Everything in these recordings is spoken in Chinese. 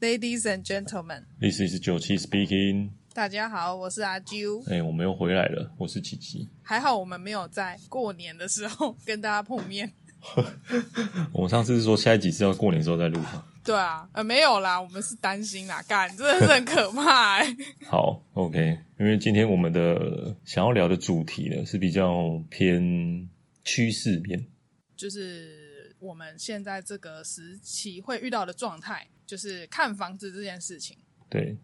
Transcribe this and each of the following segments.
Ladies and gentlemen，This is 九七 speaking。大家好，我是阿啾。哎、我们又回来了，我是琪琪。还好我们没有在过年的时候跟大家碰面。我们上次是说下一集是要过年的时候再录吗？对啊，呃，没有啦，我们是担心啦，干，真的是很可怕哎、好，OK。因为今天我们的想要聊的主题呢是比较偏趋势面，就是我们现在这个时期会遇到的状态，就是看房子这件事情对。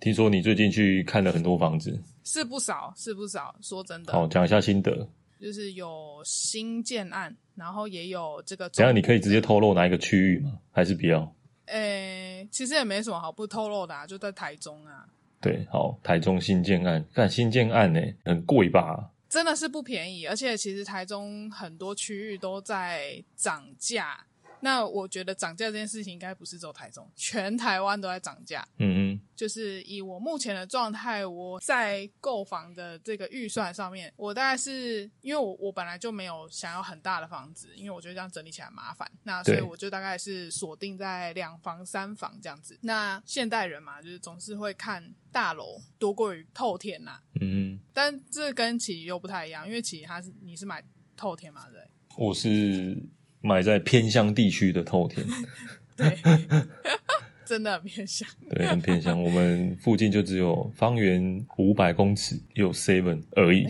听说你最近去看了很多房子，是不少，是不少。说真的，好，讲一下心得。就是有新建案，然后也有这个。怎样你可以直接透露哪一个区域吗？还是不要？诶、其实也没什么好不透露的啊，就在台中啊，对，好，台中新建案，看新建案呢、很贵吧？真的是不便宜，而且其实台中很多区域都在涨价。那我觉得涨价这件事情应该不是只有台中，全台湾都在涨价。嗯嗯就是以我目前的状态，我在购房的这个预算上面，我大概是因为我我本来就没有想要很大的房子，因为我觉得这样整理起来麻烦，那所以我就大概是锁定在两房三房这样子。那现代人嘛，就是总是会看大楼多过于透天呐、嗯嗯，但这跟奇又不太一样，因为奇他是你是买透天嘛，对？我是买在偏乡地区的透天。对，真的很偏乡。对，很偏乡。我们附近就只有方圆五百公尺有 Seven 而已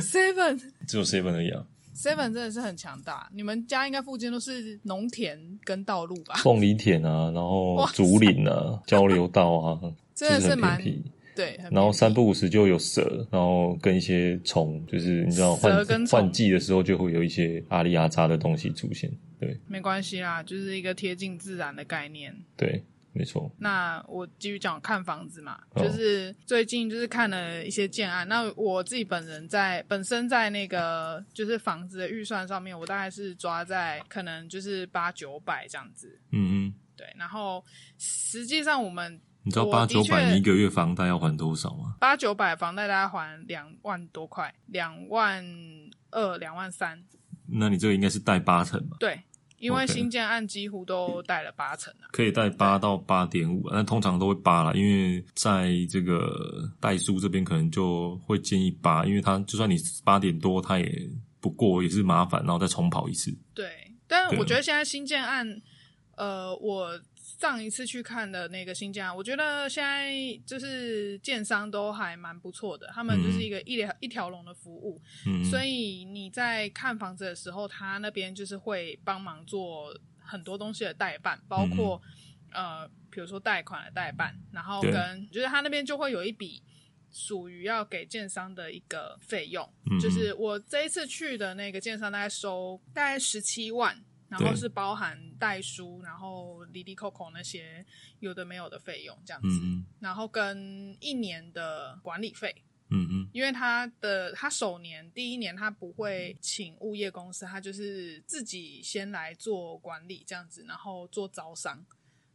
，Seven 只有 Seven 而已啊。Seven 真的是很强大，你们家应该附近都是农田跟道路吧？凤梨田啊，然后竹林啊，交流道啊，真的是蛮。对，然后三不五时就有蛇，然后跟一些虫，就是你知道换换季的时候就会有一些阿里阿扎的东西出现。对没关系啦，就是一个贴近自然的概念。对，没错。那我继续讲看房子嘛，哦就是最近就是看了一些建案。那我自己本人在本身在那个就是房子的预算上面，我大概是抓在可能就是八九百这样子。嗯嗯，对，然后实际上我们你知道八九百你一个月房贷要还多少吗？八九百房贷大概还两万多块，两万二、两万三。那你这个应该是贷八成吧？对，因为新建案几乎都贷了八成啊。可以贷八到八点五，但通常都会八啦，因为在这个代书这边可能就会建议八，因为他就算你八点多，他也不过也是麻烦，然后再重跑一次。对，但对我觉得现在新建案，呃，我上一次去看的那个新疆，我觉得现在就是建商都还蛮不错的，他们就是一个一条、一条龙的服务，嗯，所以你在看房子的时候，他那边就是会帮忙做很多东西的代办，包括、呃，比如说贷款的代办，然后跟就是他那边就会有一笔属于要给建商的一个费用，嗯。就是我这一次去的那个建商大概收大概十七万。然后是包含代书，然后里里扣扣那些有的没有的费用这样子，嗯然后跟一年的管理费，嗯嗯因为他的他首年第一年他不会请物业公司，他就是自己先来做管理这样子，然后做招商，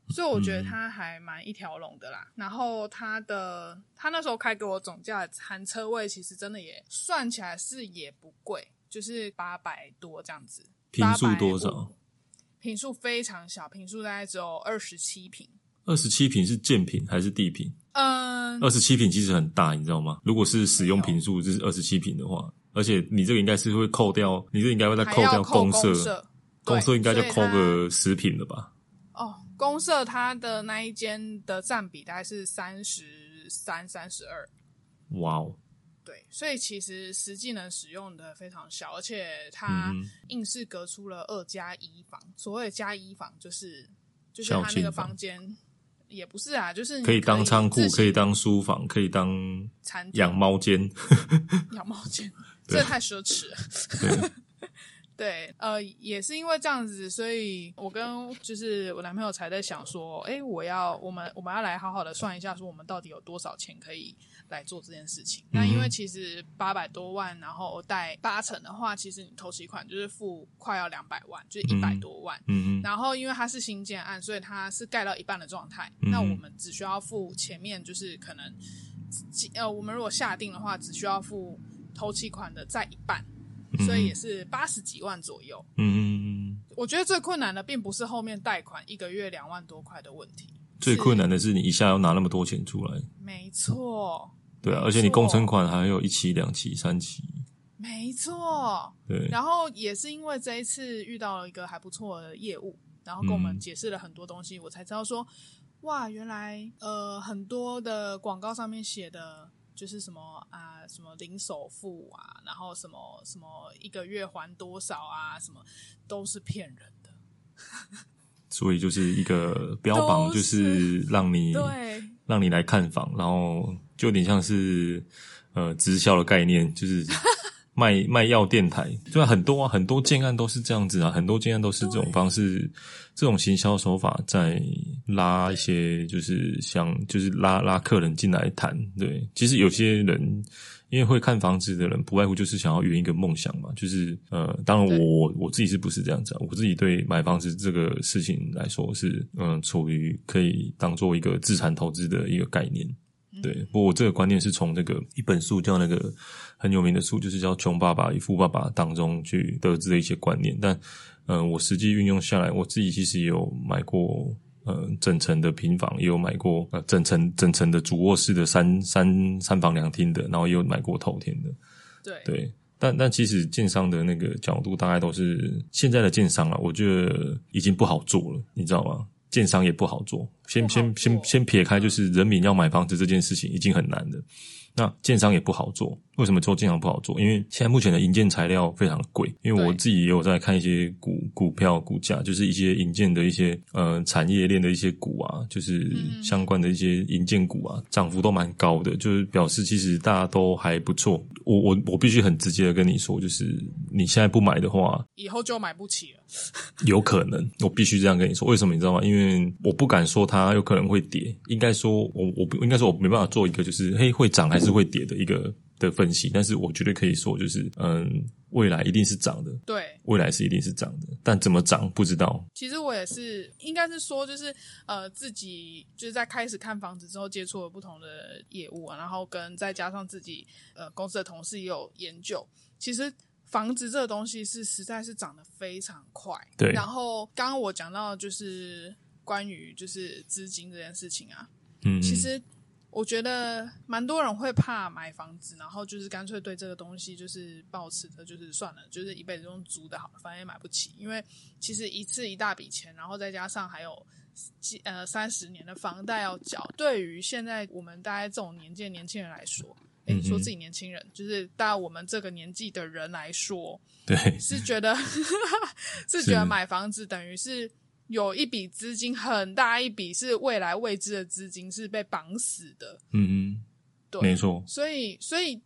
所以我觉得他还蛮一条龙的啦。然后他的他那时候开给我总价含车位，其实真的也算起来是也不贵，就是八百多这样子。平数多少？平数非常小，平数大概只有二十七平。二十七平是建平还是地平？嗯，二十七平其实很大，你知道吗？如果是使用平数就是二十七平的话，而且你这个应该是会扣掉，你这个应该会再扣掉公社，公社对应该就扣个十平了吧？哦，公社它的那一间的占比大概是三十三、三十二，哇哦，对，所以其实实际能使用的非常小，而且它硬是隔出了二加一房。所谓的加一房，就是就是孝它那个敬房房间也不是啊，就是你可以当仓库可以当书房，可以当餐厅养猫间。养猫间，这太奢侈了。对，呃，也是因为这样子，所以我跟就是我男朋友才在想说，哎，我要我们我们要来好好的算一下，说我们到底有多少钱可以来做这件事情。那因为其实八百多万，然后贷八成的话，其实你头期款就是付快要两百万，就是一百多万。嗯嗯然后因为它是新建案，所以它是盖到一半的状态。嗯那我们只需要付前面就是可能，呃，我们如果下定的话，只需要付头期款的再一半，所以也是八十几万左右。嗯嗯嗯，我觉得最困难的并不是后面贷款一个月两万多块的问题，最困难的是你一下要拿那么多钱出来，没错，对啊，而且你工程错款还有一期、两期、三期，没错。对，然后也是因为这一次遇到了一个还不错的业务，然后跟我们嗯。解释了很多东西，我才知道说，哇，原来呃很多的广告上面写的就是什么啊，什么零首付啊，然后什么什么一个月还多少啊，什么都是骗人的。所以就是一个标榜，就是让你对，让你来看房，然后就有点像是呃直销的概念，就是卖 卖药电台，对啊，很多啊，很多建案都是这样子啊，很多建案都是这种方式，这种行销手法在拉一些，就是想就是拉拉客人进来谈。对，其实有些人。因为会看房子的人，不外乎就是想要圆一个梦想嘛，就是呃，当然我我自己是不是这样子啊？我自己对买房子这个事情来说是，嗯、处于可以当做一个资产投资的一个概念。对，不过我这个观念是从这个一本书叫那个很有名的书，就是叫《穷爸爸与富爸爸》当中去得知的一些观念。但，呃，我实际运用下来，我自己其实也有买过呃整层的平房，也有买过呃整层整层的主卧室的三三三房两厅的，然后也有买过头天的。对，对，但但其实建商的那个角度大概都是现在的建商啊，我觉得已经不好做了，你知道吗？建商也不好做，先先先先撇开，就是人民要买房子这件事情已经很难了。那建商也不好做，为什么做建行不好做？因为现在目前的营建材料非常贵。因为我自己也有在看一些股股票股价，就是一些营建的一些呃产业链的一些股啊，就是嗯相关的一些营建股啊，涨幅都蛮高的，就是表示其实大家都还不错。我我我必须很直接的跟你说，就是你现在不买的话，以后就买不起了。有可能，我必须这样跟你说。为什么你知道吗？因为我不敢说它有可能会跌，应该说我我不应该说我没办法做一个就是嘿会涨还是会跌的一个的分析，但是我绝对可以说就是嗯未来一定是涨的，对，未来是一定是涨的，但怎么涨不知道。其实我也是，应该是说，就是呃，自己就是在开始看房子之后，接触了不同的业务啊，然后跟再加上自己呃公司的同事也有研究，其实房子这个东西是实在是涨得非常快。对。然后刚刚我讲到就是关于就是资金这件事情啊，嗯，其实我觉得蛮多人会怕买房子，然后就是干脆对这个东西就是抱持的，就是算了，就是一辈子用租的好了，反正也买不起。因为其实一次一大笔钱，然后再加上还有几呃三十年的房贷要缴，对于现在我们大概这种年纪的年轻人来说。诶嗯说自己年轻人，就是大概我们这个年纪的人来说，对 是觉得是觉得买房子等于是有一笔资金很大一笔是未来未知的资金是被绑死的，嗯嗯，对，没错，所以所以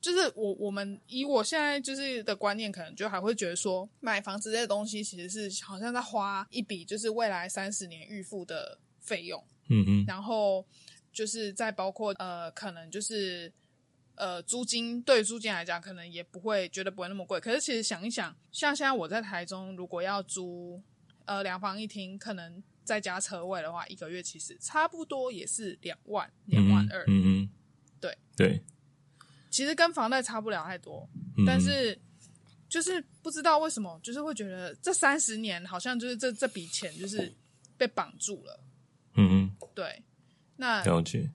就是我我们以我现在就是的观念，可能就还会觉得说买房子这些东西其实是好像在花一笔就是未来三十年预付的费用，嗯嗯。然后就是再包括呃，可能就是呃，租金对租金来讲，可能也不会觉得不会那么贵。可是其实想一想，像现在我在台中，如果要租呃两房一厅，可能再加车位的话，一个月其实差不多也是两万两万二。嗯嗯，对对，其实跟房贷差不了太多，嗯但是就是不知道为什么，就是会觉得这三十年好像就是这这笔钱就是被绑住了。嗯嗯，对，那了解，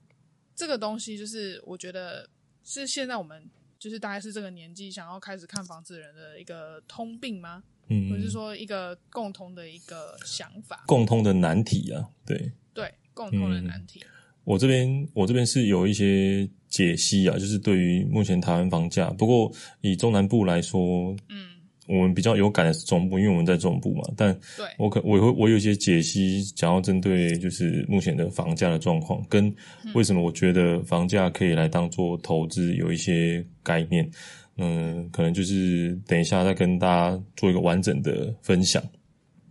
这个东西就是我觉得是现在我们就是大概是这个年纪想要开始看房子的人的一个通病吗？嗯，或者是说一个共同的一个想法？共通的难题啊，对。对，共同的嗯难题。我这边我这边是有一些解析啊，就是对于目前台湾房价，不过以中南部来说，嗯，我们比较有感的是中部，因为我们在中部嘛。但，我可我会我有一些解析，想要针对就是目前的房价的状况，跟为什么我觉得房价可以来当做投资有一些概念。嗯，可能就是等一下再跟大家做一个完整的分享。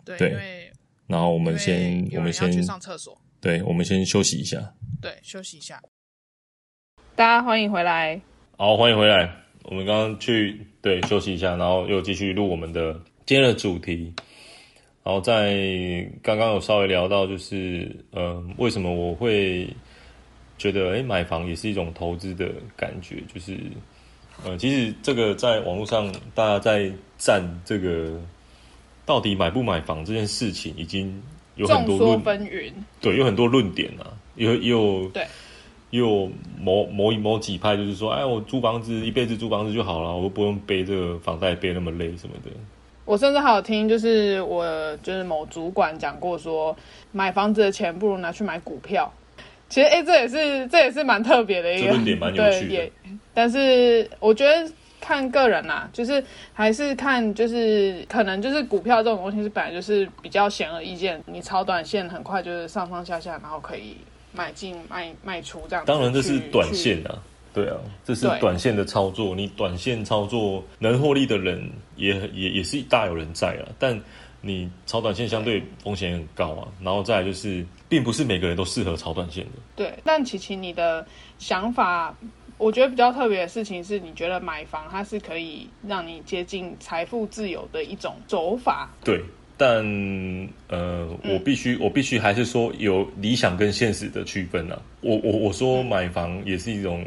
对，对因为然后我我们先我们先去上厕所，对，我们先休息一下。对，休息一下。大家欢迎回来。好，欢迎回来。我们刚刚去对休息一下，然后又继续录我们的今天的主题。然后在刚刚有稍微聊到，就是嗯、呃为什么我会觉得哎买房也是一种投资的感觉，就是呃，其实这个在网络上大家在站这个到底买不买房这件事情，已经有很多论纷纭。对，有很多论点啊，有有对，有某某某几派就是说，哎，我租房子一辈子租房子就好了，我不用背这个房贷背那么累什么的。我甚至还有听，就是我就是某主管讲过说，买房子的钱不如拿去买股票。其实，哎、这也是这也是蛮特别的一个点蛮有趣的但是我觉得看个人啦、就是还是看就是可能就是股票这种东西是本来就是比较显而易见，你炒短线很快就是上上下下，然后可以买进卖卖出这样。当然这是短去线啊，对啊，这是短线的操作。你短线操作能获利的人也也也是大有人在啊，但你炒短线相对风险很高啊。然后再来就是，并不是每个人都适合炒短线的。对，但琪琪，你的想法，我觉得比较特别的事情是，你觉得买房它是可以让你接近财富自由的一种走法。对，但呃，我必须我必须还是说有理想跟现实的区分啊。我我我说买房也是一种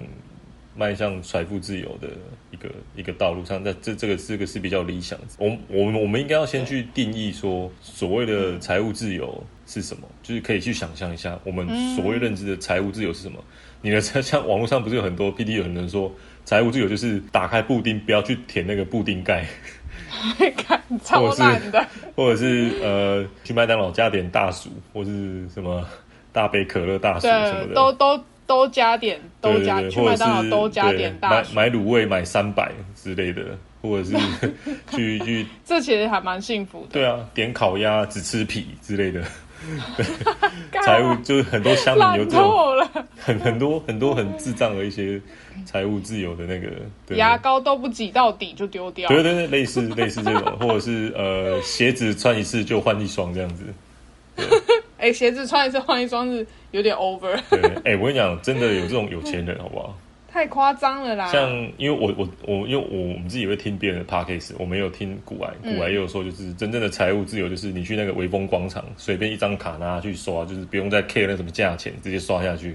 迈向财富自由的一个一个道路上，那这这个这个是比较理想的。我我们我们应该要先去定义说所谓的财务自由是什么，就是可以去想象一下我们所谓认知的财务自由是什么。你的像网络上不是有很多 P D 有人说财务自由就是打开布丁不要去舔那个布丁盖。看超烂的，或者是呃去麦当劳加点大薯，或是什么大杯可乐大薯什么对，的，都都都加点，都加去麦当劳都加对点大薯，买买卤味买三百之类的，或者是 去去 这其实还蛮幸福的。对啊点烤鸭只吃皮之类的，干财务就是很多乡民有烂这种很很多很多很智障的一些财务自由的那个对牙膏都不挤到底就丢掉。对对对，类似类似这种，或者是呃鞋子穿一次就换一双这样子。哎，鞋子穿一次换一双是有点 over，对，哎、我跟你讲，真的有这种有钱人，好不好？太夸张了啦。像因为我我我因为我我们自己会听别人的 podcast，我们有听古玩，古玩也有说，就是真正的财务自由，就是你去那个微风广场，随便一张卡拿去刷，就是不用再 care 那什么价钱，直接刷下去。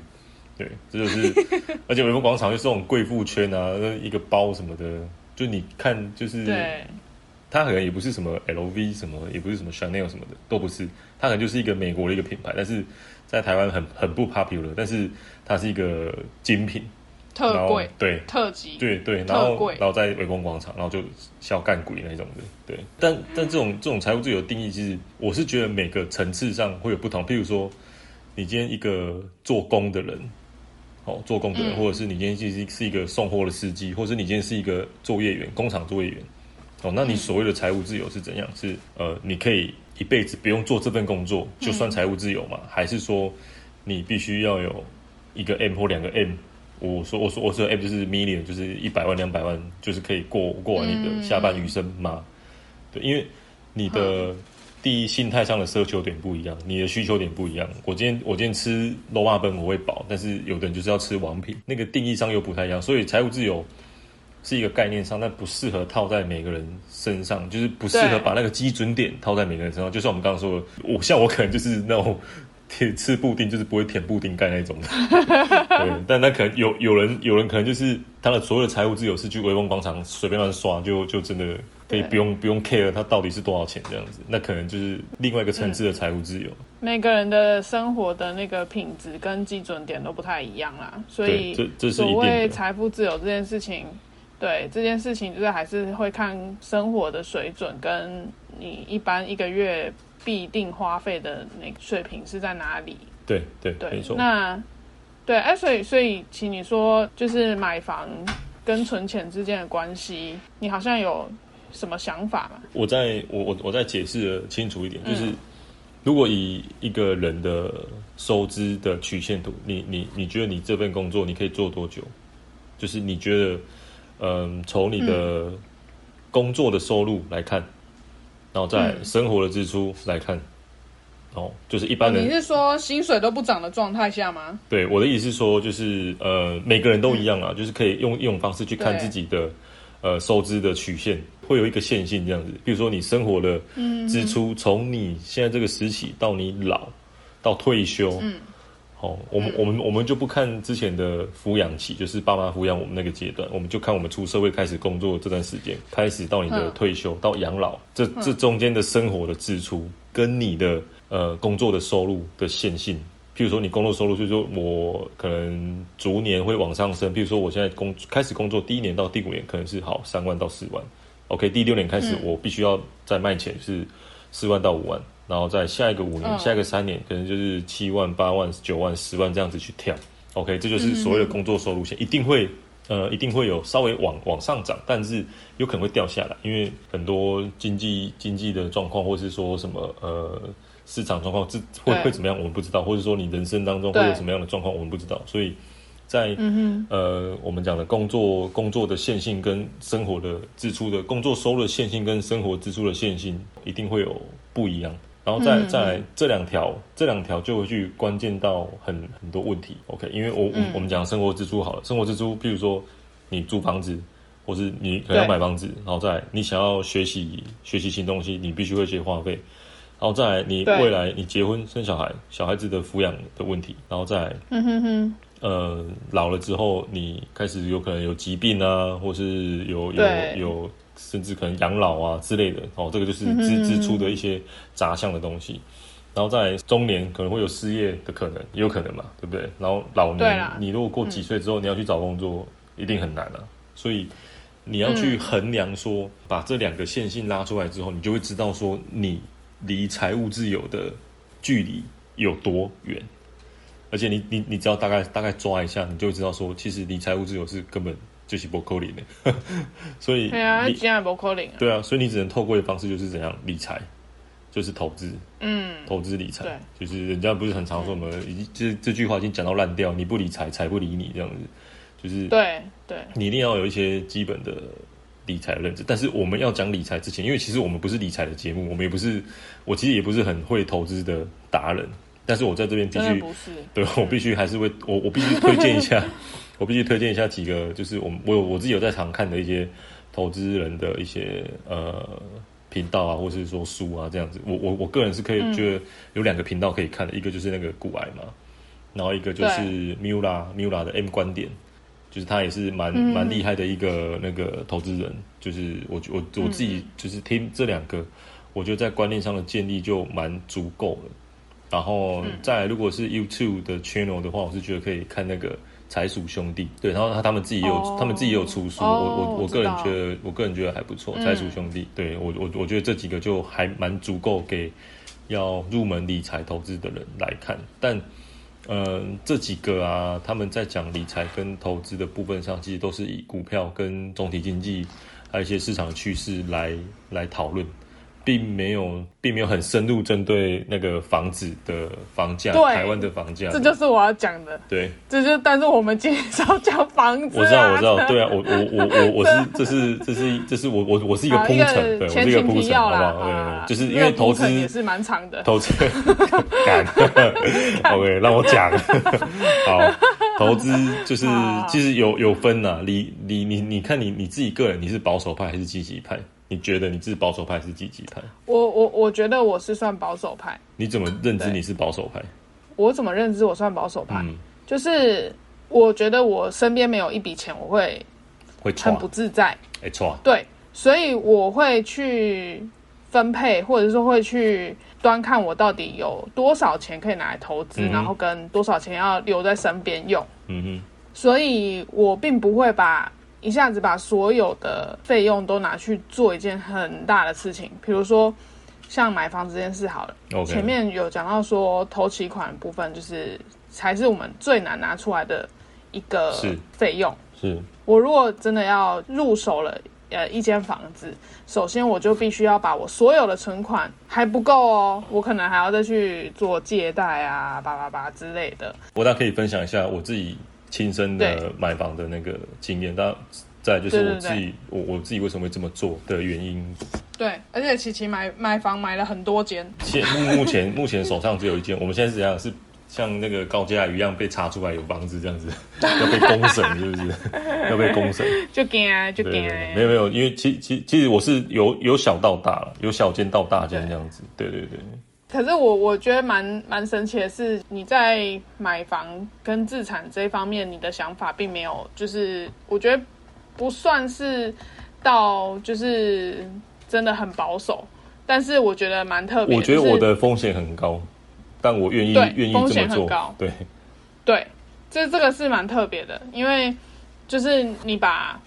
对，这就是，而且微风广场就是这种贵妇圈啊，一个包什么的，就你看，就是对，它可能也不是什么 LV 什么，也不是什么 Chanel 什么的，都不是，它可能就是一个美国的一个品牌，但是在台湾很很不 popular，但是它是一个精品，特贵、对特级，对对，然后然后在微风广场，然后就小干鬼那种的，对。但但这种这种财务自由的定义，其实我是觉得每个层次上会有不同。譬如说，你今天一个做工的人，哦，做工的人，嗯或者是你今天其实是一个送货的司机，或者是你今天是一个作业员，工厂作业员，哦，那你所谓的财务自由是怎样？是呃，你可以一辈子不用做这份工作，就算财务自由嘛？还是说你必须要有一个 M 或两个 M？我说我说我说 M 就是 million，就是一百万两百万，就是可以过过完你的下半余生吗？对，因为你的第一心态上的奢求点不一样，你的需求点不一样。我今天我今天吃 low 马本我会饱，但是有的人就是要吃王品，那个定义上又不太一样。所以财务自由是一个概念上，但不适合套在每个人身上，就是不适合把那个基准点套在每个人身上。就像我们刚刚说的，我像我可能就是那种。舔 吃布丁就是不会舔布丁盖那种的，对，但那可能有有人有人可能就是他的所有的财务自由是去威风广场随便乱刷，就就真的可以不用不用 care 他到底是多少钱这样子，那可能就是另外一个层次的财务自由。每个人的生活的那个品质跟基准点都不太一样啦，所以对这这是所谓财富自由这件事情，对这件事情就是还是会看生活的水准跟你一般一个月必定花费的那个水平是在哪里。对对，对没，错。那对，哎、所以所以，请你说，就是买房跟存钱之间的关系，你好像有什么想法吗？我在我我我再解释的清楚一点，嗯就是如果以一个人的收支的曲线图，你你你觉得你这份工作你可以做多久？就是你觉得，嗯，从你的工作的收入来看，然后再嗯生活的支出来看，哦，就是一般人你是说薪水都不涨的状态下吗？对我的意思是说，就是呃，每个人都一样啊，就是可以用一种方式去看自己的呃收支的曲线，会有一个线性这样子。比如说你生活的支出，从你现在这个时期到你老到退休，嗯，好、我们、我们我们就不看之前的抚养期，就是爸妈抚养我们那个阶段，我们就看我们出社会开始工作这段时间，开始到你的嗯退休到养老，这这中间的生活的支出，跟你的呃工作的收入的线性。譬如说，你工作收入，就是说我可能逐年会往上升。譬如说，我现在工开始工作第一年到第五年，可能是好三万到四万。OK，第六年开始，我必须要再卖钱是四万到五万，然后在下一个五年、下一个三年，可能就是七万、八万、九万、十万这样子去跳。OK，这就是所谓的工作收入线，一定会呃，一定会有稍微往往上涨，但是有可能会掉下来，因为很多经济经济的状况，或是说什么呃。市场状况这会会怎么样？我们不知道，或者说你人生当中会有什么样的状况，我们不知道。所以，在呃，我们讲的工作工作的线性跟生活的支出的工作收入的线性跟生活支出的线性一定会有不一样。然后再再来这两条，这两条就会去关键到很很多问题。OK，因为我我们讲生活支出好了，生活支出，譬如说你租房子，或是你可能要买房子，然后再你想要学习学习新东西，你必须会些花费。然后再来，你未来你结婚生小孩，小孩子的抚养的问题，然后再来，嗯哼哼，呃，老了之后，你开始有可能有疾病啊，或是有有有，甚至可能养老啊之类的，哦，这个就是支支出的一些杂项的东西。然后在中年可能会有失业的可能，也有可能嘛，对不对？然后老年，你如果过几岁之后你要去找工作，一定很难啊。所以你要去衡量说，把这两个线性拉出来之后，你就会知道说你。离财务自由的距离有多远？而且你你你只要大概大概抓一下，你就会知道说，其实离财务自由是根本就是不可能的。所以对啊，竟然不可能。对啊，所以你只能透过的方式就是怎样理财，就是投资。嗯，投资理财，就是人家不是很常说什么，已经这这句话已经讲到烂掉，你不理财，财不理你这样子。就是对对，你一定要有一些基本的。理财的认知，但是我们要讲理财之前，因为其实我们不是理财的节目，我们也不是，我其实也不是很会投资的达人，但是我在这边必须，对我必须还是会，我我必须推荐一下，我必须推荐一下几个，就是我我有我自己有在常看的一些投资人的一些呃频道啊，或者是说书啊这样子，我我我个人是可以觉得有两个频道可以看的，一个就是那个古癌嘛，然后一个就是 Mula Mula 的 M 观点。就是他也是蛮蛮厉害的一个那个投资人，就是我我我自己就是听这两个，我觉得在观念上的建立就蛮足够了。然后再如果是 YouTube 的 channel 的话，我是觉得可以看那个财鼠兄弟，对，然后他他们自己也有他们自己也有出书，我我我个人觉得我个人觉得还不错，财鼠兄弟，对我我我觉得这几个就还蛮足够给要入门理财投资的人来看，但。嗯，这几个啊，他们在讲理财跟投资的部分上，其实都是以股票跟总体经济，还有一些市场的趋势来来讨论。并没有，并没有很深入针对那个房子的房价，台湾的房价，这就是我要讲的。对，这就但是我们今天是要讲房子。我知道，我知道，对啊，我我我我我 是，这是这是这是我我我是一个铺陈，对，我是一个铺陈，好不好？对，就是因为投资也是蛮长的，投资 敢，OK，让我讲。好，投资就是其实有有分呐，你你你你看你你自己个人，你是保守派还是积极派？你觉得你是保守派还是积极派？我我我觉得我是算保守派。你怎么认知你是保守派？我怎么认知我算保守派？就是我觉得我身边没有一笔钱，我会会很不自在。没错，对，所以我会去分配，或者说会去端看我到底有多少钱可以拿来投资，然后跟多少钱要留在身边用。嗯哼，所以我并不会把。一下子把所有的费用都拿去做一件很大的事情，比如说像买房这件事好了。前面有讲到说，投期款部分就是才是我们最难拿出来的一个费用。是我如果真的要入手了呃一间房子，首先我就必须要把我所有的存款还不够哦，我可能还要再去做借贷啊，叭叭叭之类的。我大可以分享一下我自己。亲身的买房的那个经验，但再就是我自己，我我自己为什么会这么做的原因。对，而且琪琪买买房买了很多间，现目前目前手上只有一间。我们现在是怎样？是像那个高价鱼一样被查出来有房子这样子，要被公审是不是？要被公审？就惊啊，就惊！没有没有，因为其其其实我是由由小到大了，由小间到大间这样子。对对对。可是我我觉得蛮蛮神奇的是，你在买房跟自产这一方面，你的想法并没有，就是我觉得不算是到就是真的很保守，但是我觉得蛮特别。我觉得我的风险很高，但我愿意对愿意风这么做险很高。对，对，这这个是蛮特别的，因为就是你把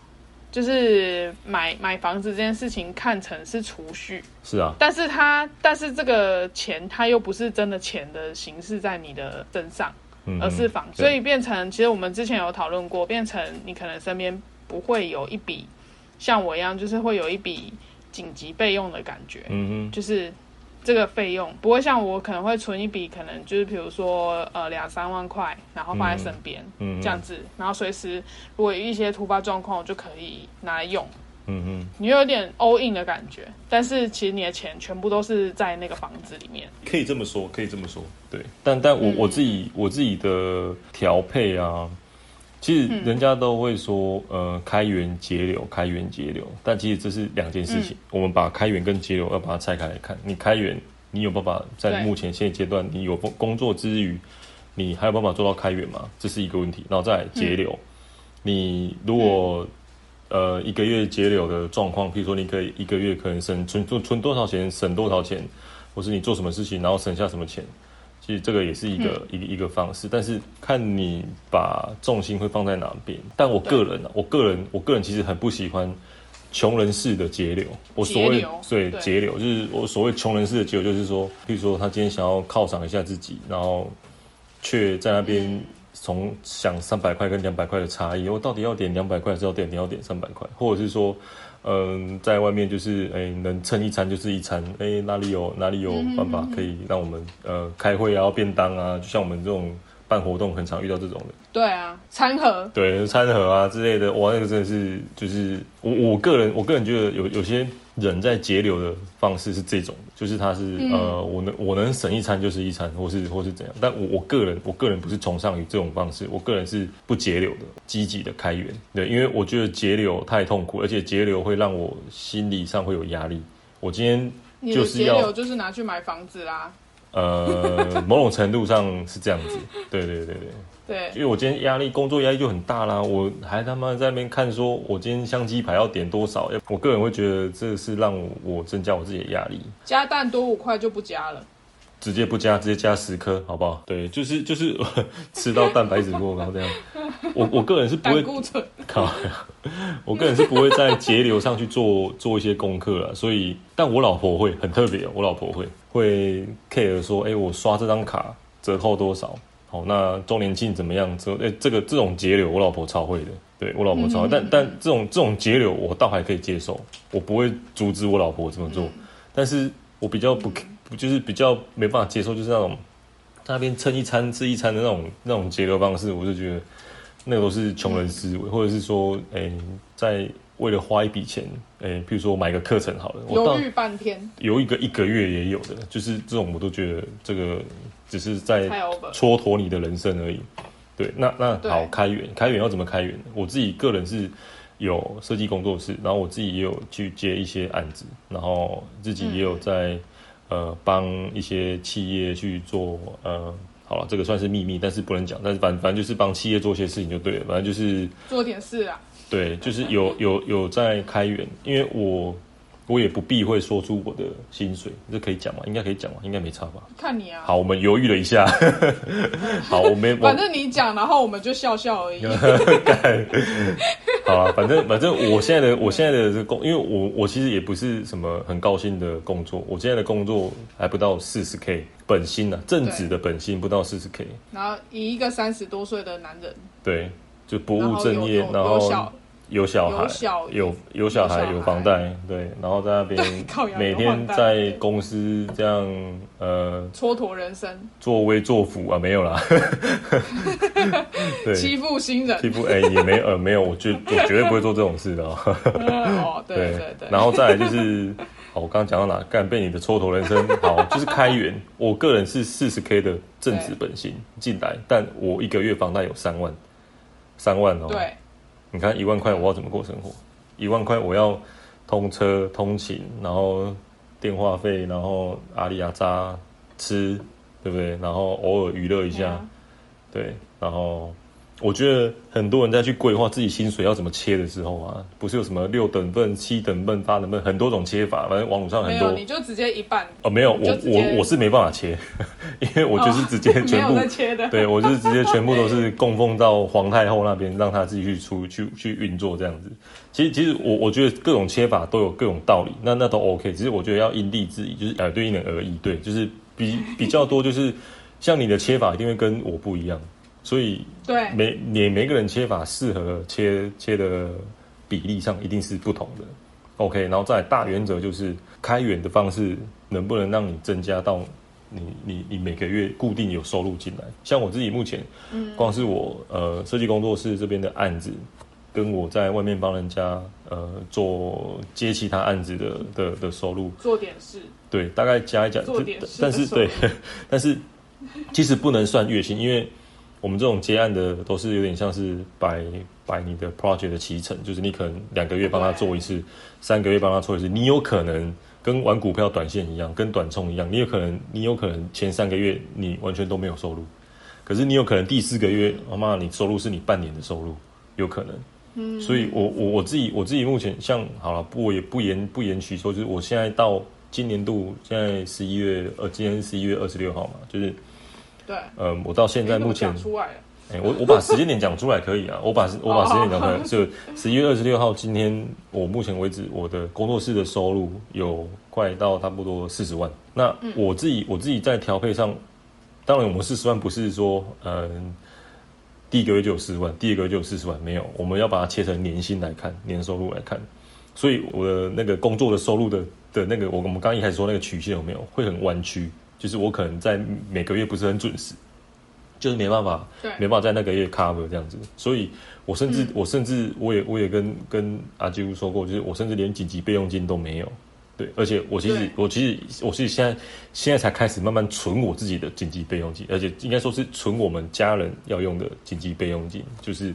就是买买房子这件事情看成是储蓄，是啊，但是它但是这个钱它又不是真的钱的形式在你的身上，嗯，而是房，对。所以变成其实我们之前有讨论过，变成你可能身边不会有一笔像我一样，就是会有一笔紧急备用的感觉，嗯哼，就是这个费用不会像我可能会存一笔，可能就是比如说呃两三万块，然后放在身边、嗯哼这样子，然后随时如果有一些突发状况，我就可以拿来用。嗯哼，你有点 all in 的感觉，但是其实你的钱全部都是在那个房子里面。可以这么说，可以这么说，对。但但我、嗯我自己我自己的调配啊，其实嗯人家都会说，呃，开源节流，开源节流，但其实这是两件事嗯情。我们把开源跟节流要把它拆开来看。你开源，你有办法在目前现阶段，你有工工作之余，你还有办法做到开源吗？这是一个问题。然后再来节流，你如果呃一个月节流的状况，譬如说你可以一个月可能省存存存多少钱，省多少钱，或是你做什么事情，然后省下什么钱，其实这个也是一个、一个一个方式，但是看你把重心会放在哪边。但我个人啊，我个人我个人其实很不喜欢穷人式的节流。我所谓对节流，就是我所谓穷人式的节流，就是说，譬如说他今天想要犒赏一下自己，然后却在那边从想三百块跟两百块的差异，我到底要点两百块，还是要点你要点三百块，或者是说，嗯，在外面就是哎、能蹭一餐就是一餐，哎、哪里有哪里有办法可以让我们呃开会啊、便当啊，就像我们这种办活动很常遇到这种的。对啊，餐盒。对餐盒啊之类的，哇，那个真的是就是我我个人我个人觉得有有些人在节流的方式是这种，就是他是、呃我能我能省一餐就是一餐，或是或是怎样，但我我个人我个人不是崇尚于这种方式，我个人是不节流的，积极的开源，对，因为我觉得节流太痛苦，而且节流会让我心理上会有压力。我今天就是要节流就是拿去买房子啦。呃 某种程度上是这样子，对对对对。对因为我今天压力工作压力就很大啦，我还他妈在那边看说，我今天香鸡排要点多少？我个人会觉得这是让我增加我自己的压力，加蛋多五块就不加了。直接不加，直接加十颗，好不好？对，就是就是 吃到蛋白质过高这样。我我个人是不胆会靠，我个人是不会在节流上去做做一些功课了，所以，但我老婆会很特别，我老婆会会 care 说，哎、我刷这张卡折扣多少？好，那周年庆怎么样？这哎、这个这种节流，我老婆超会的，对我老婆超会，但但这种这种节流我倒还可以接受，我不会阻止我老婆这么做，但是我比较不不就是比较没办法接受，就是那种在那边蹭一餐吃一餐的那种那种节流方式，我就觉得那个都是穷人思维，或者是说，哎、在为了花一笔钱，哎、譬如说我买个课程好了，犹豫半天，有一个一个月也有的，就是这种我都觉得这个只是在蹉跎你的人生而已。对，那那好，开源开源要怎么开源？我自己个人是有设计工作室，然后我自己也有去接一些案子，然后自己也有在、呃帮一些企业去做呃。好了，这个算是秘密，但是不能讲。但是反反正就是帮企业做些事情就对了。反正就是做点事啊。对，就是有有有在开源，因为我我也不避讳说出我的薪水，这可以讲吗？应该可以讲吗？应该没差吧？看你啊，好，我们犹豫了一下，好，我没，我反正你讲，然后我们就笑笑而已。干，好啊，反正反正我现在的我现在的这个工，因为我我其实也不是什么很高薪的工作，我现在的工作还不到四十 K 本薪呢、啊，正职的本薪不到四十 K，然后以一个三十多岁的男人，对，就不务正业，有然后有小孩有小，有有小孩，有房贷，对，然后在那边 每天在公司这样呃蹉跎人生，作威作福啊，没有啦，对，欺负新人欺。负哎、也没呃没有，我绝我绝对不会做这种事的、对对对。然后再来就是，好，我刚刚讲到哪？干被你的蹉跎人生，好，就是开源。我个人是四十 K 的正职本薪进来，但我一个月房贷有三万，三万哦。对，你看一万块我要怎么过生活？一万块我要通车、通勤，然后电话费，然后阿里阿扎吃，对不对？然后偶尔娱乐一下，嗯对，然后我觉得很多人在去规划自己薪水要怎么切的时候啊，不是有什么六等份、七等份、八等份，很多种切法，反正网络上很多。你就直接一半哦，没有，我我我是没办法切，因为我就是直接 全部切的，对我就是直接 全部都是供奉到皇太后那边，让她自己去出去去运作这样子。其实其实我我觉得各种切法都有各种道理，那那都 OK。只是我觉得要因地制宜，就是呃对因人而异，对，就是比比较多就是像你的切法一定会跟我不一样。所以，对每你每个人切法适合切切的比例上一定是不同的，OK。然后再大原则就是开源的方式能不能让你增加到你你你每个月固定有收入进来。像我自己目前，嗯，光是我呃设计工作室这边的案子，跟我在外面帮人家呃做接其他案子的的的收入，做点事，对，大概加一加，做点事，但是对，但是其实不能算月薪，因为。我们这种接案的都是有点像是摆摆你的 project 的提成，就是你可能两个月帮他做一次，三个月帮他做一次，你有可能跟玩股票短线一样，跟短冲一样，你有可能你有可能前三个月你完全都没有收入，可是你有可能第四个月，他妈你收入是你半年的收入，有可能。嗯，所以我我我自己我自己目前像好了，不我也不延不延许说，就是我现在到今年度现在十一月呃，今天是十一月二十六号嘛，就是。对，嗯，我到现在目前，哎，我我把时间点讲出来可以啊，我 把我把时间点讲出来，就十一月二十六号，今天我目前为止我的工作室的收入有快到差不多四十万。那我自己我自己在调配上，当然我们四十万不是说，嗯，第一个月就有四十万，第二个月就有四十万，没有，我们要把它切成年薪来看，年收入来看。所以我的那个工作的收入的的那个，我我们刚一开始说那个曲线有没有会很弯曲？就是我可能在每个月不是很准时，就是没办法，没办法在那个月 cover 这样子，所以我甚至我甚至我也我也跟跟阿基说过，就是我甚至连紧急备用金都没有，对，而且我其实我其实我是现在现在才开始慢慢存我自己的紧急备用金，而且应该说是存我们家人要用的紧急备用金，就是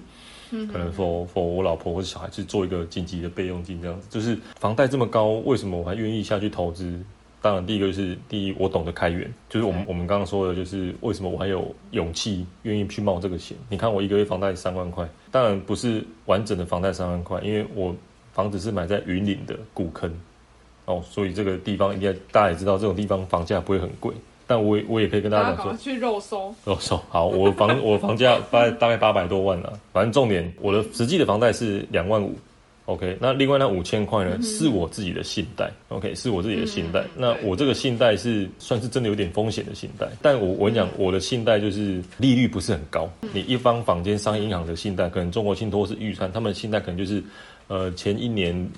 可能说 for 我老婆或者小孩去做一个紧急的备用金这样子，就是房贷这么高，为什么我还愿意下去投资？当然，第一个就是第一，我懂得开源，就是我们我们刚刚说的，就是为什么我还有勇气愿意去冒这个险。你看，我一个月房贷三万块，当然不是完整的房贷三万块，因为我房子是买在云岭的古坑哦，所以这个地方应该大家也知道，这种地方房价不会很贵。但我我也可以跟大家讲说，去肉松肉松好，我房我房价大概大概八百多万了，反正重点我的实际的房贷是两万五。OK，那另外那五千块呢，是我自己的信贷。OK，是我自己的信贷。那我这个信贷是算是真的有点风险的信贷，但我我跟你讲，我的信贷就是利率不是很高。你一方坊间商业银行的信贷，可能中国信托是预算，他们信贷可能就是，呃，前一年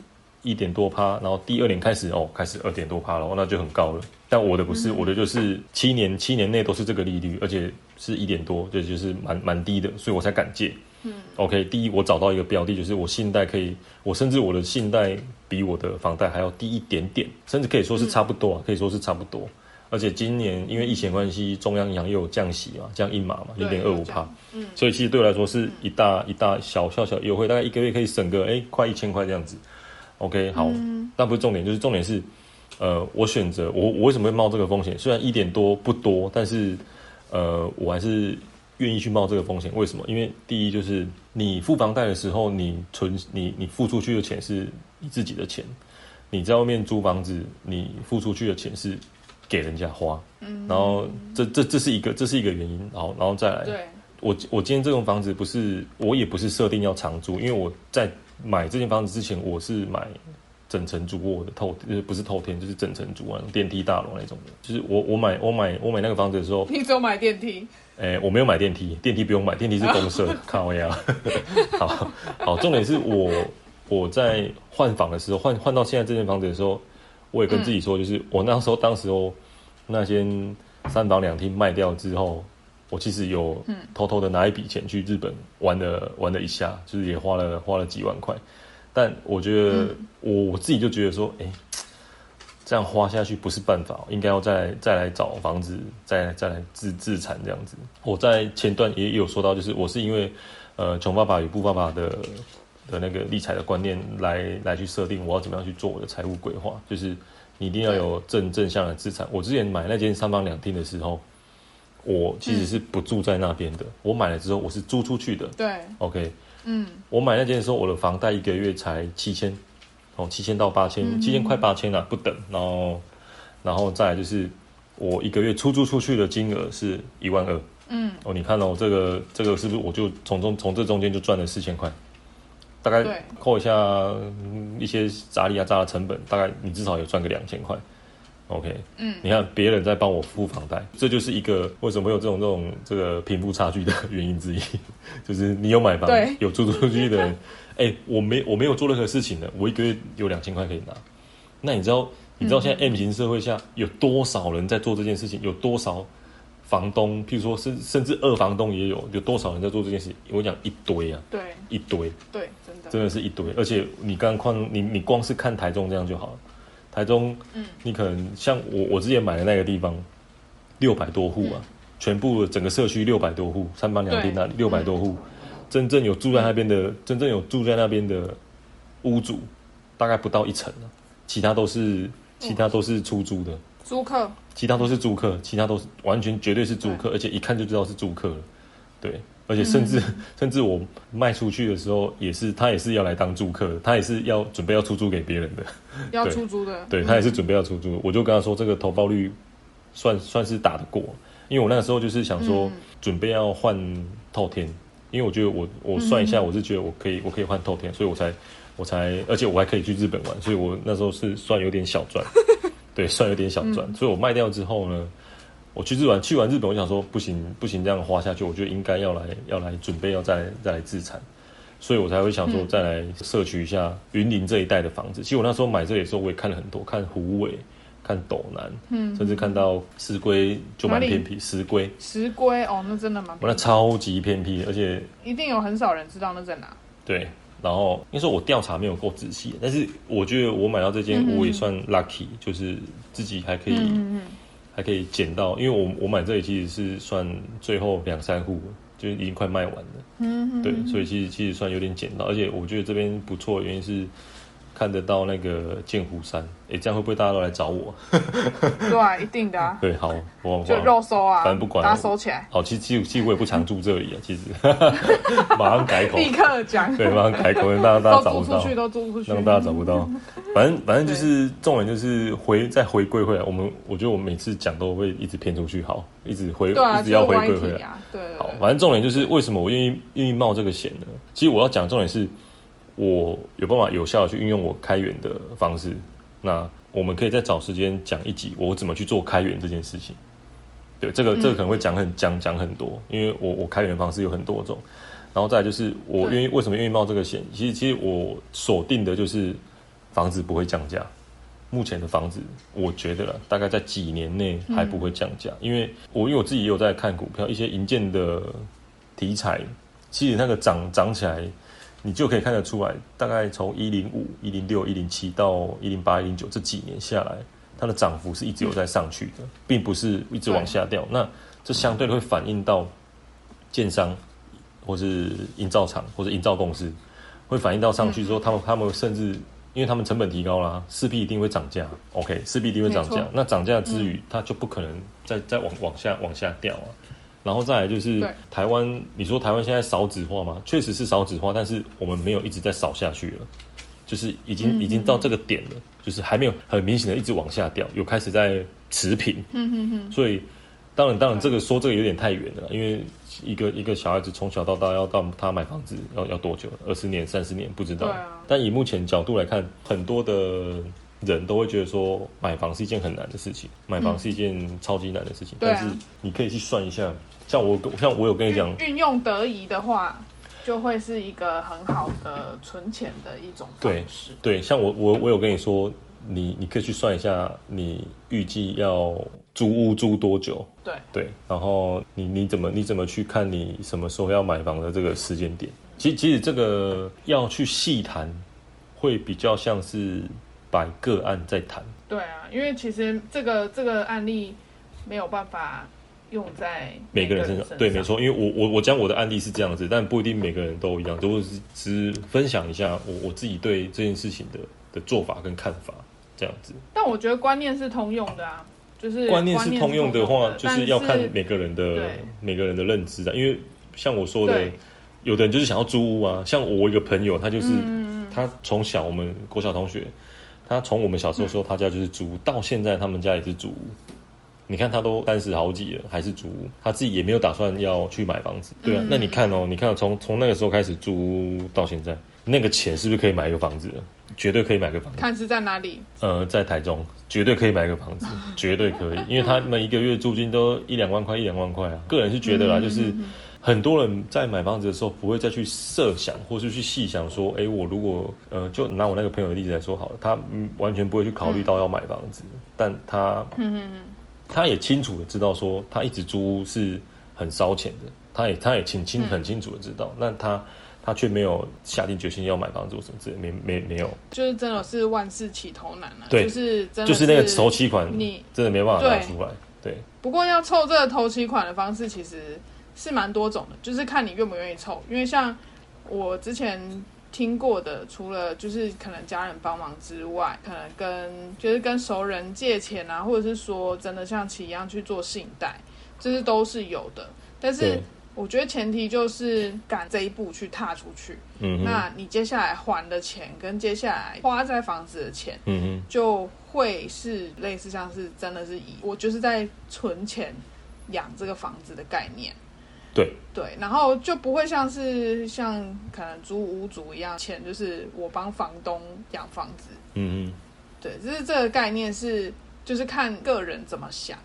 一点多趴，然后第二年开始哦，开始二点多趴了，那就很高了。但我的不是，我的就是七年七年内都是这个利率，而且是一点多，这就是蛮蛮低的，所以我才敢借。嗯，OK，第一，我找到一个标的，就是我信贷可以，我甚至我的信贷比我的房贷还要低一点点，甚至可以说是差不多啊，可以说是差不多。而且今年因为疫情关系，中央银行又有降息嘛，降一码嘛，零点二五帕，嗯，所以其实对我来说是一大一大小小小优惠，大概一个月可以省个哎快一千块这样子。OK，好，但不是重点，就是重点是，呃，我选择我我为什么会冒这个风险？虽然一点多不多，但是呃，我还是。愿意去冒这个风险，为什么？因为第一就是你付房贷的时候，你存你你付出去的钱是你自己的钱，你在外面租房子，你付出去的钱是给人家花，嗯，然后这这这是一个这是一个原因，然后然后再来，对，我我今天这栋房子不是我也不是设定要长租，因为我在买这间房子之前，我是买整层主卧的透，呃不是透天，就是整层主卧电梯大楼那种。的，就是我我买我买我买那个房子的时候，你只有买电梯。诶，我没有买电梯，电梯不用买，电梯是公社，看我呀。好好，重点是我我在换房的时候，换换到现在这间房子的时候，我也跟自己说，就是我那时候当时候那间三房两厅卖掉之后，我其实有偷偷的拿一笔钱去日本玩了玩了一下，就是也花了花了几万块，但我觉得我我自己就觉得说，哎。这样花下去不是办法，应该要再再来找房子，再再来自自产这样子。我在前段也有说到，就是我是因为，呃，穷爸爸与富爸爸的的那个理财的观念来来去设定我要怎么样去做我的财务规划，就是你一定要有正正向的资产。我之前买那间三房两厅的时候，我其实是不住在那边的，我买了之后我是租出去的。对，OK，嗯，我买那间的时候，我的房贷一个月才七千，哦，七千到八千，嗯七千快八千啊，不等。然后，然后再来就是我一个月出租出去的金额是一万二。嗯，哦，你看哦，这个这个是不是我就从中从这中间就赚了四千块？大概扣一下嗯一些杂利啊杂的成本，大概你至少有赚个两千块。OK，嗯，你看别人在帮我付房贷，这就是一个为什么会有这种这种这个贫富差距的原因之一，就是你有买房有租出去的人，哎、我没我没有做任何事情的，我一个月有两千块可以拿。那你知道你知道现在 M 型社会下有多少人在做这件事情？有多少房东，譬如说甚甚至二房东也有，有多少人在做这件事情？我讲一堆啊，对一堆。对，真的，真的是一堆，而且你刚刚看你你光是看台中这样就好了。台中，嗯，你可能像我我之前买的那个地方，六百多户啊，全部整个社区六百多户，三房两厅那里六百多户，真正有住在那边的，真正有住在那边的屋主，大概不到一成啊，其他都是其他都是出租的，租客，其他都是租客，其他都是完全绝对是租客，而且一看就知道是租客了。对，而且甚至、甚至我卖出去的时候，也是他也是要来当租客的，他也是要准备要出租给别人的。要出租的，对他也是准备要出租，我就跟他说这个投报率算算是打得过，因为我那个时候就是想说嗯。准备要换透天，因为我觉得我我算一下，我是觉得我可以我可以换透天，所以我才我才而且我还可以去日本玩，所以我那时候是算有点小赚，对，算有点小赚，所以我卖掉之后呢。我去日本，去完日本，我想说不行不行，这样花下去，我觉得应该要来要来准备要再再来自产，所以我才会想说再来摄取一下云林这一带的房子。其实我那时候买这里的时候，我也看了很多，看虎尾，看斗南，嗯，甚至看到石龟就蛮偏僻，石龟。石龟哦，那真的蛮我那超级偏僻，而且一定有很少人知道那在哪。对，然后应该说我调查没有够仔细，但是我觉得我买到这间嗯我也算 lucky，、就是自己还可以、嗯嗯还可以捡到，因为我我买这里其实是算最后两三户，就是已经快卖完了。嗯嗯，对，所以其实其实算有点捡到，而且我觉得这边不错的原因是看得到那个剑湖山，诶，这样会不会大家都来找我？对啊，一定的啊，对，好，我就肉收啊，反正不管大家收起来，好，其实其实其实我也不常住这里啊，其实。马上改口，立刻讲，对，马上改口，让大家大家找不到都租出，去，都租出去，让大家找不到。反正反正就是重点就是回再回归回来，我们我觉得我每次讲都会一直偏出去，好，一直回啊，一直要回归回来。歪题啊，对对好，反正重点就是为什么我愿意愿意冒这个险呢？其实我要讲重点是，我有办法有效的去运用我开源的方式。那我们可以再找时间讲一集，我怎么去做开源这件事情。对，这个这个可能会讲很讲讲很多，因为我我开源的方式有很多种。然后再来就是我愿意为什么愿意冒这个险？其实其实我锁定的就是房子不会降价。目前的房子，我觉得了，大概在几年内还不会降价，因为我因为我自己也有在看股票，一些银建的题材，其实那个涨涨起来，你就可以看得出来，大概从一零五、一零六、一零七到一零八、一零九这几年下来，它的涨幅是一直有在上去的，并不是一直往下掉。那这相对的会反映到建商或是营造厂或者营造公司，会反映到上去之后，他们他们甚至因为他们成本提高啦，势必一定会涨价。OK，势必一定会涨价。那涨价之余，它就不可能再再往往下往下掉啊。然后再来就是台湾，你说台湾现在少子化吗？确实是少子化，但是我们没有一直在少下去了，就是已经已经到这个点了，就是还没有很明显的一直往下掉，有开始在持平。嗯哼哼，所以当然当然这个说这个有点太远了，因为一个一个小孩子从小到大要到他买房子要要多久？二十年、三十年不知道。但以目前角度来看，很多的人都会觉得说买房是一件很难的事情，买房是一件超级难的事情。但是你可以去算一下，像我像我有跟你讲，运用得宜的话，就会是一个很好的存钱的一种方对式。对，像我我我有跟你说，你你可以去算一下，你预计要租屋租多久？对对，然后你你怎么你怎么去看你什么时候要买房的这个时间点？其实其实这个要去细谈，会比较像是摆个案再谈。对啊，因为其实这个这个案例没有办法用在每个人身上，上，对，没。错，因为我我我讲我的案例是这样子，但不一定每个人都一样，都是只分享一下我我自己对这件事情的的做法跟看法，这样子。但我觉得观念是通用的啊，就是观念是通用的话，就是要看每个人的每个人的认知的。因为像我说的，有的人就是想要租屋啊。像我一个朋友，他就是、嗯他从小我们国小同学，他从我们小时候说他家就是租屋，到现在他们家也是租屋。你看他都三十好几了，还是租屋，他自己也没有打算要去买房子，对啊。嗯那你看哦，你看从从那个时候开始租屋到现在，那个钱是不是可以买一个房子了？绝对可以买个房子。看是在哪里。呃，在台中绝对可以买个房子，绝对可以，因为他们一个月租金都一两万块，一两万块啊。个人是觉得啦，就是很多人在买房子的时候，不会再去设想，或是去细想说，哎，我如果呃，就拿我那个朋友的例子来说好了，他嗯完全不会去考虑到要买房子，但他嗯他也清楚的知道说，他一直租屋是很烧钱的，他也他也清清很清楚的知道，那他。他却没有下定决心要买房子或什么之类，没没没有，就是真的是万事起头难啊，对就是真的就是那个头期款，你真的没办法拿出来，对。不过要凑这个头期款的方式其实是蛮多种的，就是看你愿不愿意凑。因为像我之前听过的，除了就是可能家人帮忙之外，可能跟就是跟熟人借钱啊，或者是说真的像其一样去做信贷，这是都是有的。但是我觉得前提就是敢这一步去踏出去。嗯哼，那你接下来还的钱跟接下来花在房子的钱，嗯哼，就会是类似像是真的是以我就是在存钱养这个房子的概念。对对，然后就不会像是像可能租屋主一样，钱就是我帮房东养房子。嗯嗯对，就是这个概念是就是看个人怎么想。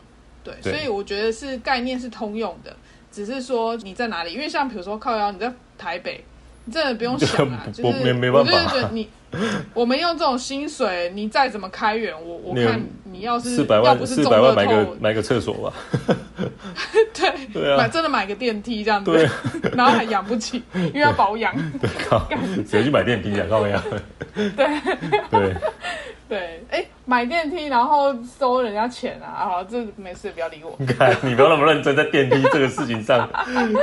对，对所以我觉得是概念是通用的，只是说你在哪里，因为像比如说靠腰你在台北，你真的不用 想啊，不就是没没办法我就是觉得你我们用这种薪水，你再怎么开源，我我看你要，是四百要不是万四百万买个买个厕所吧，对对啊，买真的买个电梯这样子，对然后还养不起，因为要保养。靠，谁去买电梯啊？靠呀，对对，对，哎，买电梯然后收人家钱啊，好，这没事，不要理我。你看你不要那么认真，在电梯这个事情上，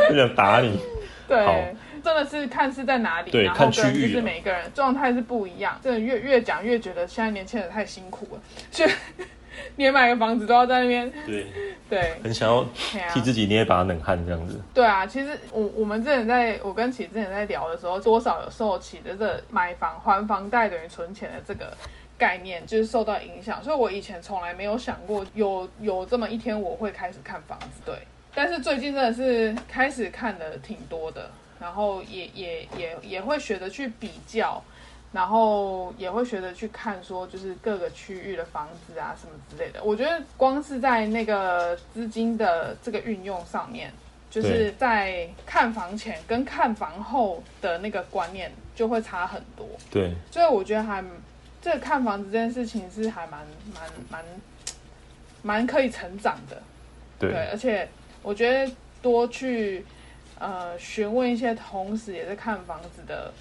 就想打你，好对，真的是看是在哪里，对然后看区域啊跟就是每一个人状态是不一样。真的越越讲越觉得现在年轻人太辛苦了，就 连买个房子都要在那边，对，对，很想要对啊替自己捏一把冷汗这样子，对啊，其实我我们之前在我跟启之前在聊的时候，多少有受启的这买房还房贷等于存钱的这个概念，就是受到影响。所以我以前从来没有想过有有这么一天我会开始看房子，对。但是最近真的是开始看的挺多的，然后也也也也会学着去比较。然后也会学着去看，说就是各个区域的房子啊什么之类的。我觉得光是在那个资金的这个运用上面，就是在看房前跟看房后的那个观念就会差很多。对，所以我觉得还这个看房子这件事情是还蛮蛮蛮蛮可以成长的。对，对，而且我觉得多去呃询问一些同时也在看房子的，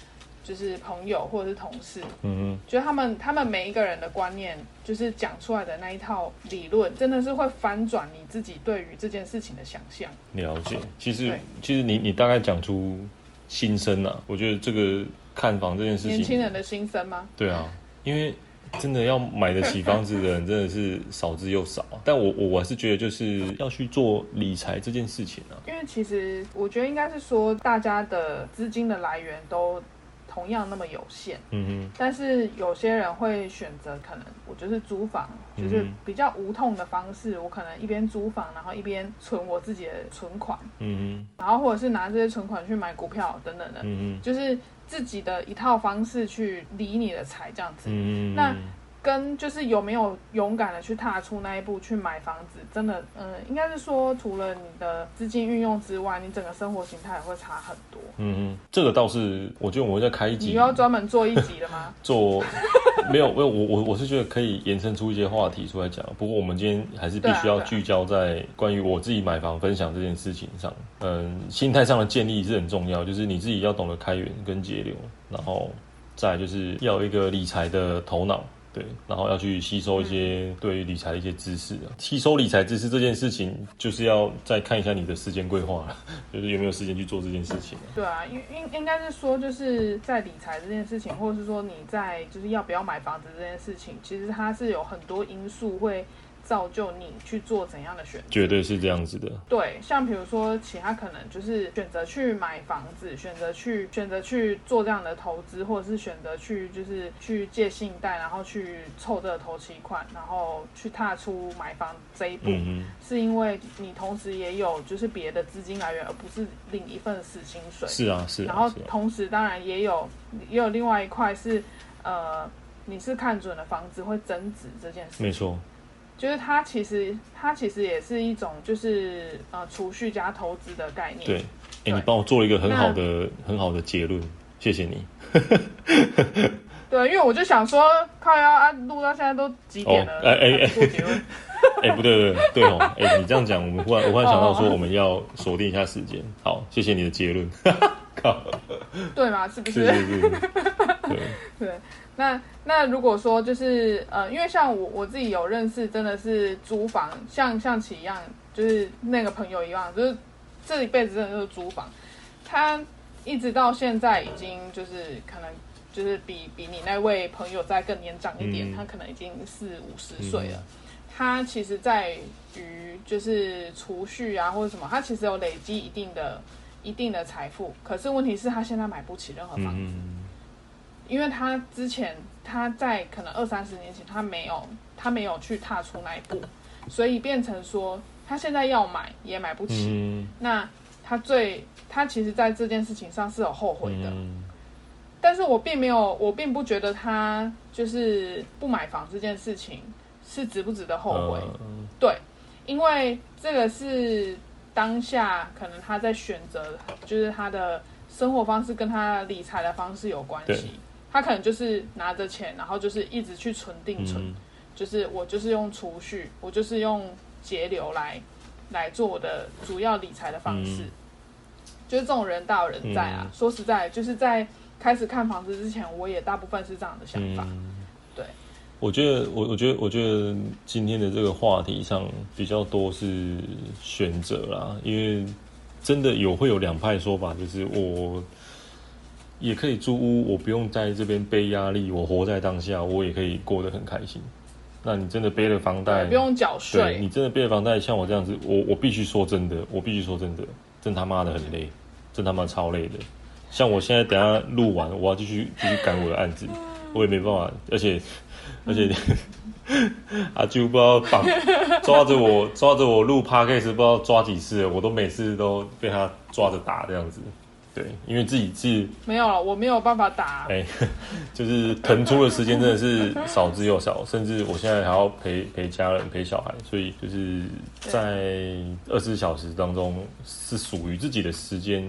就是朋友或者是同事，嗯觉得他们他们每一个人的观念，就是讲出来的那一套理论，真的是会翻转你自己对于这件事情的想象。了解。其实其实你你大概讲出心声啊，我觉得这个看房这件事情，年轻人的心声吗？对啊，因为真的要买得起房子的人真的是少之又少。但我我我还是觉得就是要去做理财这件事情啊。因为其实我觉得应该是说，大家的资金的来源都同样那么有限，嗯但是有些人会选择可能我就是租房，就是嗯比较无痛的方式，我可能一边租房，然后一边存我自己的存款，哼，嗯然后或者是拿这些存款去买股票等等的哼，，嗯哼，就是自己的一套方式去理你的财这样子。嗯，那跟就是有没有勇敢的去踏出那一步去买房子，真的，嗯、应该是说除了你的资金运用之外，你整个生活形态也会差很多。嗯嗯，这个倒是，我觉得我们会再开一你集你要专门做一集的吗？做，没有，没有，我我我是觉得可以延伸出一些话题出来讲。不过我们今天还是必须要聚焦在关于我自己买房分享这件事情上。嗯，心态上的建立是很重要，就是你自己要懂得开源跟节流，然后再就是要有一个理财的头脑。对，然后要去吸收一些对于理财的一些知识啊。吸收理财知识这件事情，就是要再看一下你的时间规划了，就是有没有时间去做这件事情啊。对啊，应应应该是说，就是在理财这件事情，或者是说你在就是要不要买房子这件事情，其实它是有很多因素会造就你去做怎样的选择。绝对是这样子的。对，像比如说，其他可能就是选择去买房子，选择去选择去做这样的投资，或者是选择去就是去借信贷，然后去凑这个头期款，然后去踏出买房这一步，嗯是因为你同时也有就是别的资金来源，而不是领一份死薪水。是啊，是啊。然后同时当然也有也有另外一块是呃，你是看准了房子会增值这件事没错，就是它其实它其实也是一种就是呃储蓄加投资的概念。对。哎、对你帮我做了一个很好的、很好的结论，谢谢你。对，因为我就想说，靠呀啊，录到现在都几点了，哎哎哎结论。哎、不对，不对，对哦，哎、你这样讲，我们忽然我忽然想到说，我们要锁定一下时间。好，谢谢你的结论。靠，对嘛？是不是是是，对，对，那那如果说就是呃，因为像我我自己有认识，真的是租房，像像其一样，就是那个朋友一样，就是这一辈子真的就是租房，他一直到现在已经就是可能就是比比你那位朋友再更年长一点，嗯他可能已经四五十岁了。他其实在于就是储蓄啊或者什么，他其实有累积一定的一定的财富，可是问题是他现在买不起任何房子。嗯，因为他之前他在可能二三十年前他没有他没有去踏出那一步，所以变成说他现在要买也买不起。嗯，那他最他其实，在这件事情上是有后悔的，嗯，但是我并没有，我并不觉得他就是不买房这件事情是值不值得后悔。嗯对，因为这个是当下可能他在选择，就是他的生活方式跟他理财的方式有关对系。他可能就是拿着钱，然后就是一直去存定存，嗯就是我就是用储蓄，我就是用节流来来做我的主要理财的方式。嗯就是这种人大有人在啊。嗯说实在，就是在开始看房子之前，我也大部分是这样的想法。嗯对，我觉得，我我觉得，我觉得今天的这个话题上比较多是选择啦，因为真的有会有两派说法，就是我也可以租屋，我不用在这边背压力，我活在当下，我也可以过得很开心。那你真的背了房贷，对，不用缴税。你真的背了房贷，像我这样子，我我必须说真的，我必须说真的，真他妈的很累，真他妈超累的。像我现在等下录完，我要继续继续赶我的案子，我也没办法，而且而且 阿啾不知道绑抓着我抓着我录 podcast 不知道抓几次了，我都每次都被他抓着打这样子。对，因为自己自己没有了，我没有办法打。哎、就是腾出的时间真的是少之又少，甚至我现在还要陪陪家人、陪小孩，所以就是在二十四小时当中是属于自己的时间，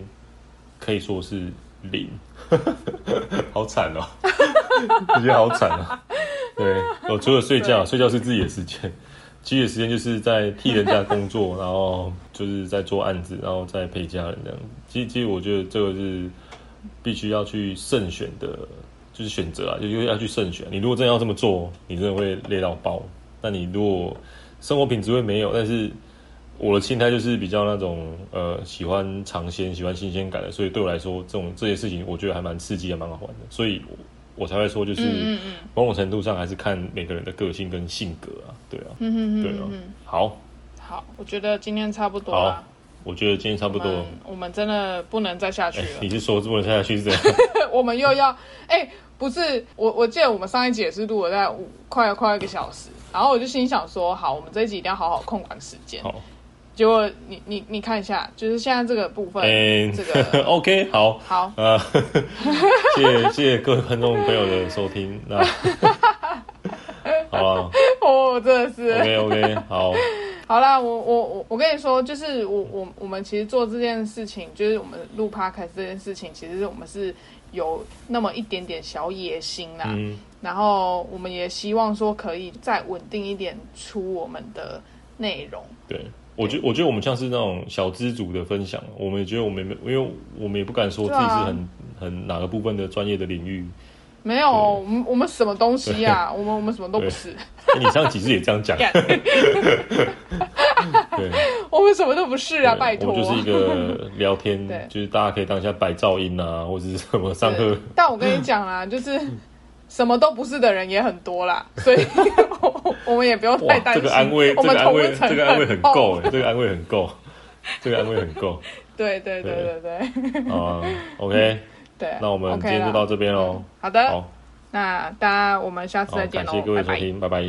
可以说是零，好惨哦、我觉得好惨哦、对我除了睡觉，睡觉是自己的时间。其余的时间就是在替人家工作，然后就是在做案子，然后再陪家人这样。其实，其实我觉得这个是必须要去慎选的，就是选择啊，就是要去慎选。你如果真的要这么做，你真的会累到爆。那你如果生活品质会没有，但是我的心态就是比较那种呃喜欢尝鲜、喜欢新鲜感的，所以对我来说，这种这些事情我觉得还蛮刺激、还蛮好玩的。所以我我才会说，就是某种程度上还是看每个人的个性跟性格啊，对啊，嗯嗯对啊。好，好，我觉得今天差不多好了。我觉得今天差不多我们。我们真的不能再下去哎、了。你是说不能下去是这样？我们又要哎、不是我，我记得我们上一集也是录了在五快快一个小时，然后我就心想说，好，我们这一集一定要好好控管时间。好，结果你你你看一下，就是现在这个部分，嗯、这个 OK，好，好，呃，谢谢谢谢各位观众朋友的收听，那好了 哦，真的是。，OK OK，好，好啦，我我我我跟你说，就是我我我们其实做这件事情，就是我们录 podcast 这件事情，其实我们是有那么一点点小野心啦。嗯，然后我们也希望说可以再稳定一点出我们的内容。对。我觉我觉得我们像是那种小资族的分享，我们也觉得我们没，因为我们也不敢说自己是很、很哪个部分的专业的领域。没有，我们我们什么东西啊？我们我们什么都不是，哎你上几次也这样讲，对，我们什么都不是啊！拜托，我们就是一个 聊天，就是大家可以当一下白噪音啊，或者是什么上课，但我跟你讲啊，就是什么都不是的人也很多啦，所以 我我们也不用太哇，担心。这个安慰，我们这个安慰，同温层这个安慰很厚够哎，这个安慰很够，这个安慰很够。对对对对对啊，OK，对。那我们今天就到这边喽。好的，好，那大家我们下次，再见喽，感谢各位拜拜。收听，拜拜